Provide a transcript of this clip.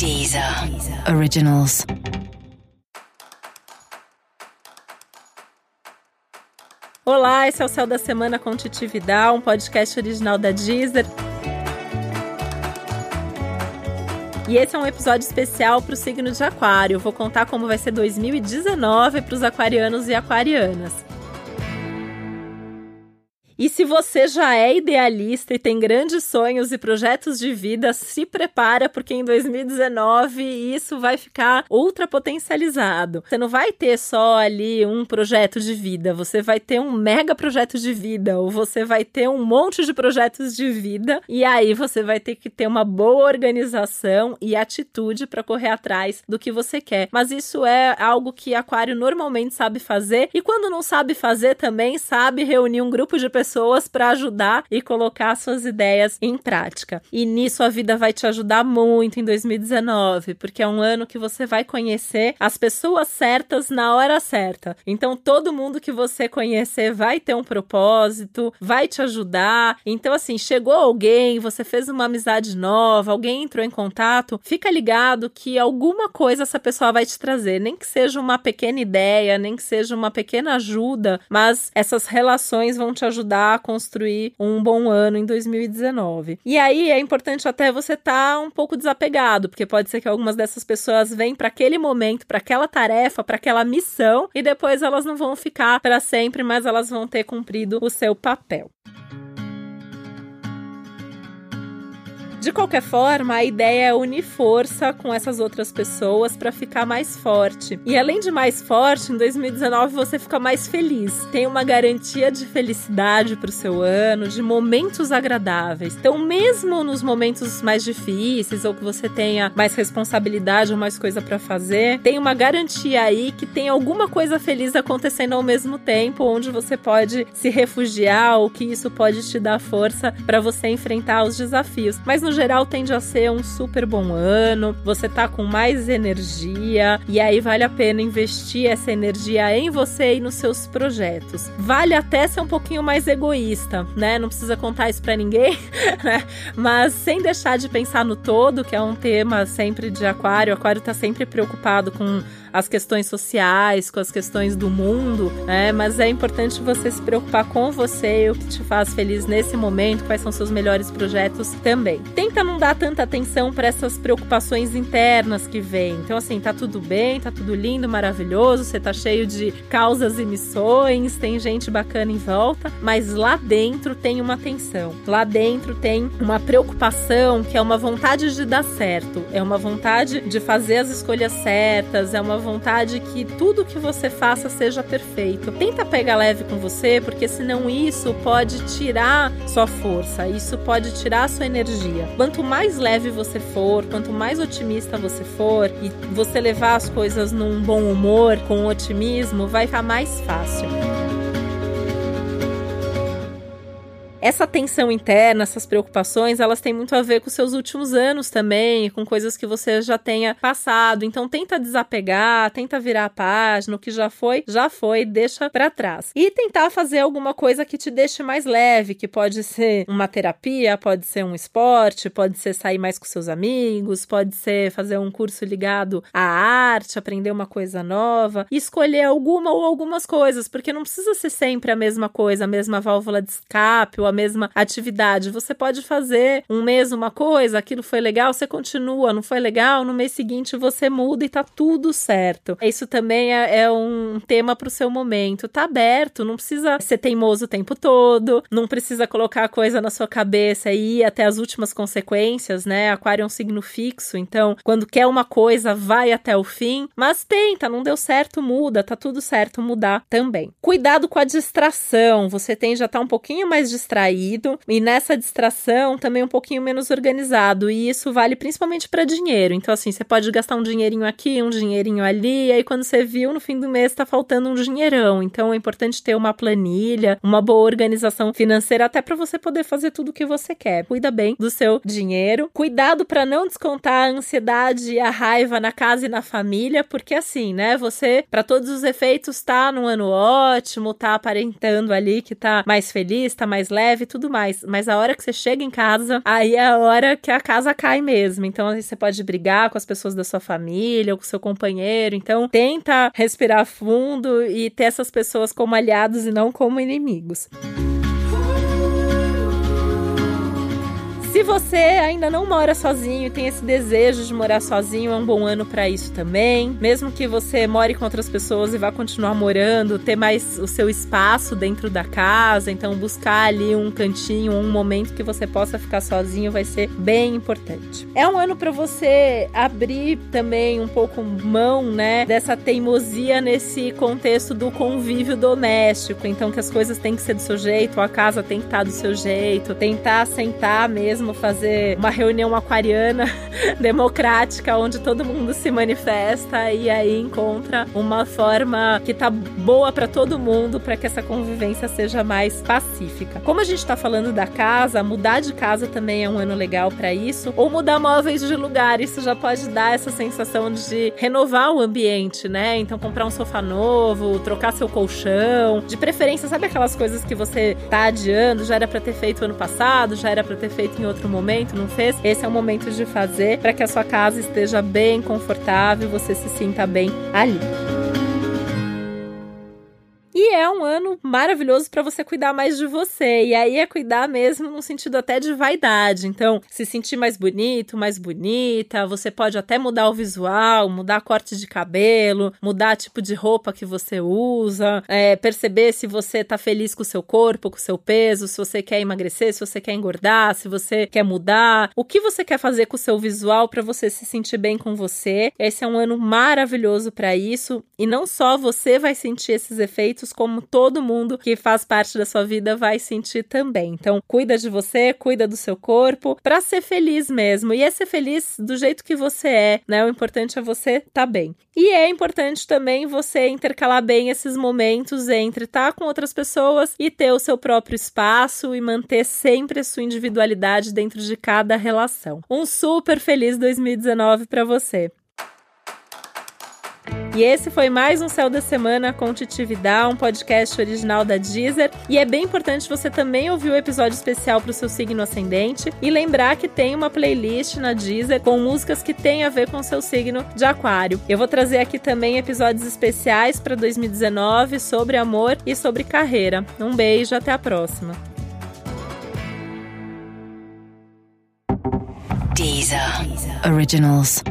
Deezer Originals. Olá, esse é o Céu da Semana com Titi Vidal, um podcast original da Deezer. E esse é um episódio especial para o signo de Aquário. Vou contar como vai ser 2019 para os aquarianos e aquarianas. E se você já é idealista e tem grandes sonhos e projetos de vida, se prepara porque em 2019 isso vai ficar ultra potencializado. Você não vai ter só ali um projeto de vida, você vai ter um mega projeto de vida ou você vai ter um monte de projetos de vida e aí você vai ter que ter uma boa organização e atitude para correr atrás do que você quer. Mas isso é algo que aquário normalmente sabe fazer e quando não sabe fazer também sabe reunir um grupo de pessoas pessoas para ajudar e colocar suas ideias em prática. E nisso a vida vai te ajudar muito em 2019, porque é um ano que você vai conhecer as pessoas certas na hora certa. Então todo mundo que você conhecer vai ter um propósito, vai te ajudar. Então assim, chegou alguém, você fez uma amizade nova, alguém entrou em contato, fica ligado que alguma coisa essa pessoa vai te trazer, nem que seja uma pequena ideia, nem que seja uma pequena ajuda, mas essas relações vão te ajudar ajudar a construir um bom ano em 2019. E aí é importante até você estar tá um pouco desapegado, porque pode ser que algumas dessas pessoas venham para aquele momento, para aquela tarefa, para aquela missão e depois elas não vão ficar para sempre, mas elas vão ter cumprido o seu papel. De qualquer forma, a ideia é unir força com essas outras pessoas para ficar mais forte. E além de mais forte, em 2019 você fica mais feliz. Tem uma garantia de felicidade para o seu ano, de momentos agradáveis. Então, mesmo nos momentos mais difíceis ou que você tenha mais responsabilidade ou mais coisa para fazer, tem uma garantia aí que tem alguma coisa feliz acontecendo ao mesmo tempo, onde você pode se refugiar ou que isso pode te dar força para você enfrentar os desafios. Mas no no geral tende a ser um super bom ano, você tá com mais energia e aí vale a pena investir essa energia em você e nos seus projetos. Vale até ser um pouquinho mais egoísta, né? Não precisa contar isso para ninguém, né? Mas sem deixar de pensar no todo, que é um tema sempre de aquário. Aquário tá sempre preocupado com as questões sociais, com as questões do mundo, né? Mas é importante você se preocupar com você e o que te faz feliz nesse momento, quais são seus melhores projetos também. Tenta não dar tanta atenção para essas preocupações internas que vêm. Então, assim, tá tudo bem, tá tudo lindo, maravilhoso, você tá cheio de causas e missões, tem gente bacana em volta, mas lá dentro tem uma tensão. Lá dentro tem uma preocupação que é uma vontade de dar certo, é uma vontade de fazer as escolhas certas, é uma vontade que tudo que você faça seja perfeito. Tenta pegar leve com você, porque senão isso pode tirar sua força, isso pode tirar sua energia. Quanto mais leve você for, quanto mais otimista você for e você levar as coisas num bom humor, com otimismo, vai ficar mais fácil. Essa tensão interna, essas preocupações, elas têm muito a ver com seus últimos anos também, com coisas que você já tenha passado. Então tenta desapegar, tenta virar a página, o que já foi, já foi, deixa para trás. E tentar fazer alguma coisa que te deixe mais leve, que pode ser uma terapia, pode ser um esporte, pode ser sair mais com seus amigos, pode ser fazer um curso ligado à arte, aprender uma coisa nova, escolher alguma ou algumas coisas, porque não precisa ser sempre a mesma coisa, a mesma válvula de escape a mesma atividade. Você pode fazer um mês uma coisa, aquilo foi legal, você continua, não foi legal, no mês seguinte você muda e tá tudo certo. Isso também é, é um tema pro seu momento. Tá aberto, não precisa ser teimoso o tempo todo, não precisa colocar a coisa na sua cabeça e ir até as últimas consequências, né? Aquário é um signo fixo, então quando quer uma coisa, vai até o fim, mas tenta, não deu certo, muda, tá tudo certo, mudar também. Cuidado com a distração, você tem já tá um pouquinho mais distraído distraído e nessa distração também um pouquinho menos organizado. E isso vale principalmente para dinheiro. Então, assim, você pode gastar um dinheirinho aqui, um dinheirinho ali, e aí quando você viu, no fim do mês tá faltando um dinheirão. Então, é importante ter uma planilha, uma boa organização financeira, até para você poder fazer tudo o que você quer. Cuida bem do seu dinheiro. Cuidado para não descontar a ansiedade e a raiva na casa e na família, porque assim, né? Você, para todos os efeitos, tá num ano ótimo, tá aparentando ali que tá mais feliz, tá mais leve e tudo mais. Mas a hora que você chega em casa, aí é a hora que a casa cai mesmo. Então, você pode brigar com as pessoas da sua família ou com seu companheiro. Então, tenta respirar fundo e ter essas pessoas como aliados e não como inimigos. Se você ainda não mora sozinho e tem esse desejo de morar sozinho, é um bom ano para isso também. Mesmo que você more com outras pessoas e vá continuar morando, ter mais o seu espaço dentro da casa, então buscar ali um cantinho, um momento que você possa ficar sozinho vai ser bem importante. É um ano para você abrir também um pouco mão, né, dessa teimosia nesse contexto do convívio doméstico, então que as coisas têm que ser do seu jeito, a casa tem que estar do seu jeito, tentar sentar mesmo fazer uma reunião aquariana democrática onde todo mundo se manifesta e aí encontra uma forma que tá boa para todo mundo para que essa convivência seja mais pacífica. Como a gente tá falando da casa, mudar de casa também é um ano legal para isso, ou mudar móveis de lugar, isso já pode dar essa sensação de renovar o ambiente, né? Então comprar um sofá novo, trocar seu colchão, de preferência, sabe aquelas coisas que você tá adiando, já era para ter feito ano passado, já era para ter feito em outro momento, não fez? Esse é o momento de fazer para que a sua casa esteja bem confortável, você se sinta bem ali. E é um ano maravilhoso para você cuidar mais de você. E aí é cuidar mesmo no sentido até de vaidade. Então, se sentir mais bonito, mais bonita, você pode até mudar o visual, mudar corte de cabelo, mudar tipo de roupa que você usa, é, perceber se você tá feliz com o seu corpo, com o seu peso, se você quer emagrecer, se você quer engordar, se você quer mudar, o que você quer fazer com o seu visual para você se sentir bem com você. Esse é um ano maravilhoso para isso e não só você vai sentir esses efeitos como todo mundo que faz parte da sua vida vai sentir também. Então, cuida de você, cuida do seu corpo, para ser feliz mesmo. E é ser feliz do jeito que você é, né? O importante é você estar tá bem. E é importante também você intercalar bem esses momentos entre estar tá com outras pessoas e ter o seu próprio espaço e manter sempre a sua individualidade dentro de cada relação. Um super feliz 2019 para você. E esse foi mais um Céu da Semana com Titividade, um podcast original da Deezer. E é bem importante você também ouvir o episódio especial para o seu signo ascendente e lembrar que tem uma playlist na Deezer com músicas que tem a ver com o seu signo de Aquário. Eu vou trazer aqui também episódios especiais para 2019 sobre amor e sobre carreira. Um beijo, até a próxima. Deezer. Deezer. Originals.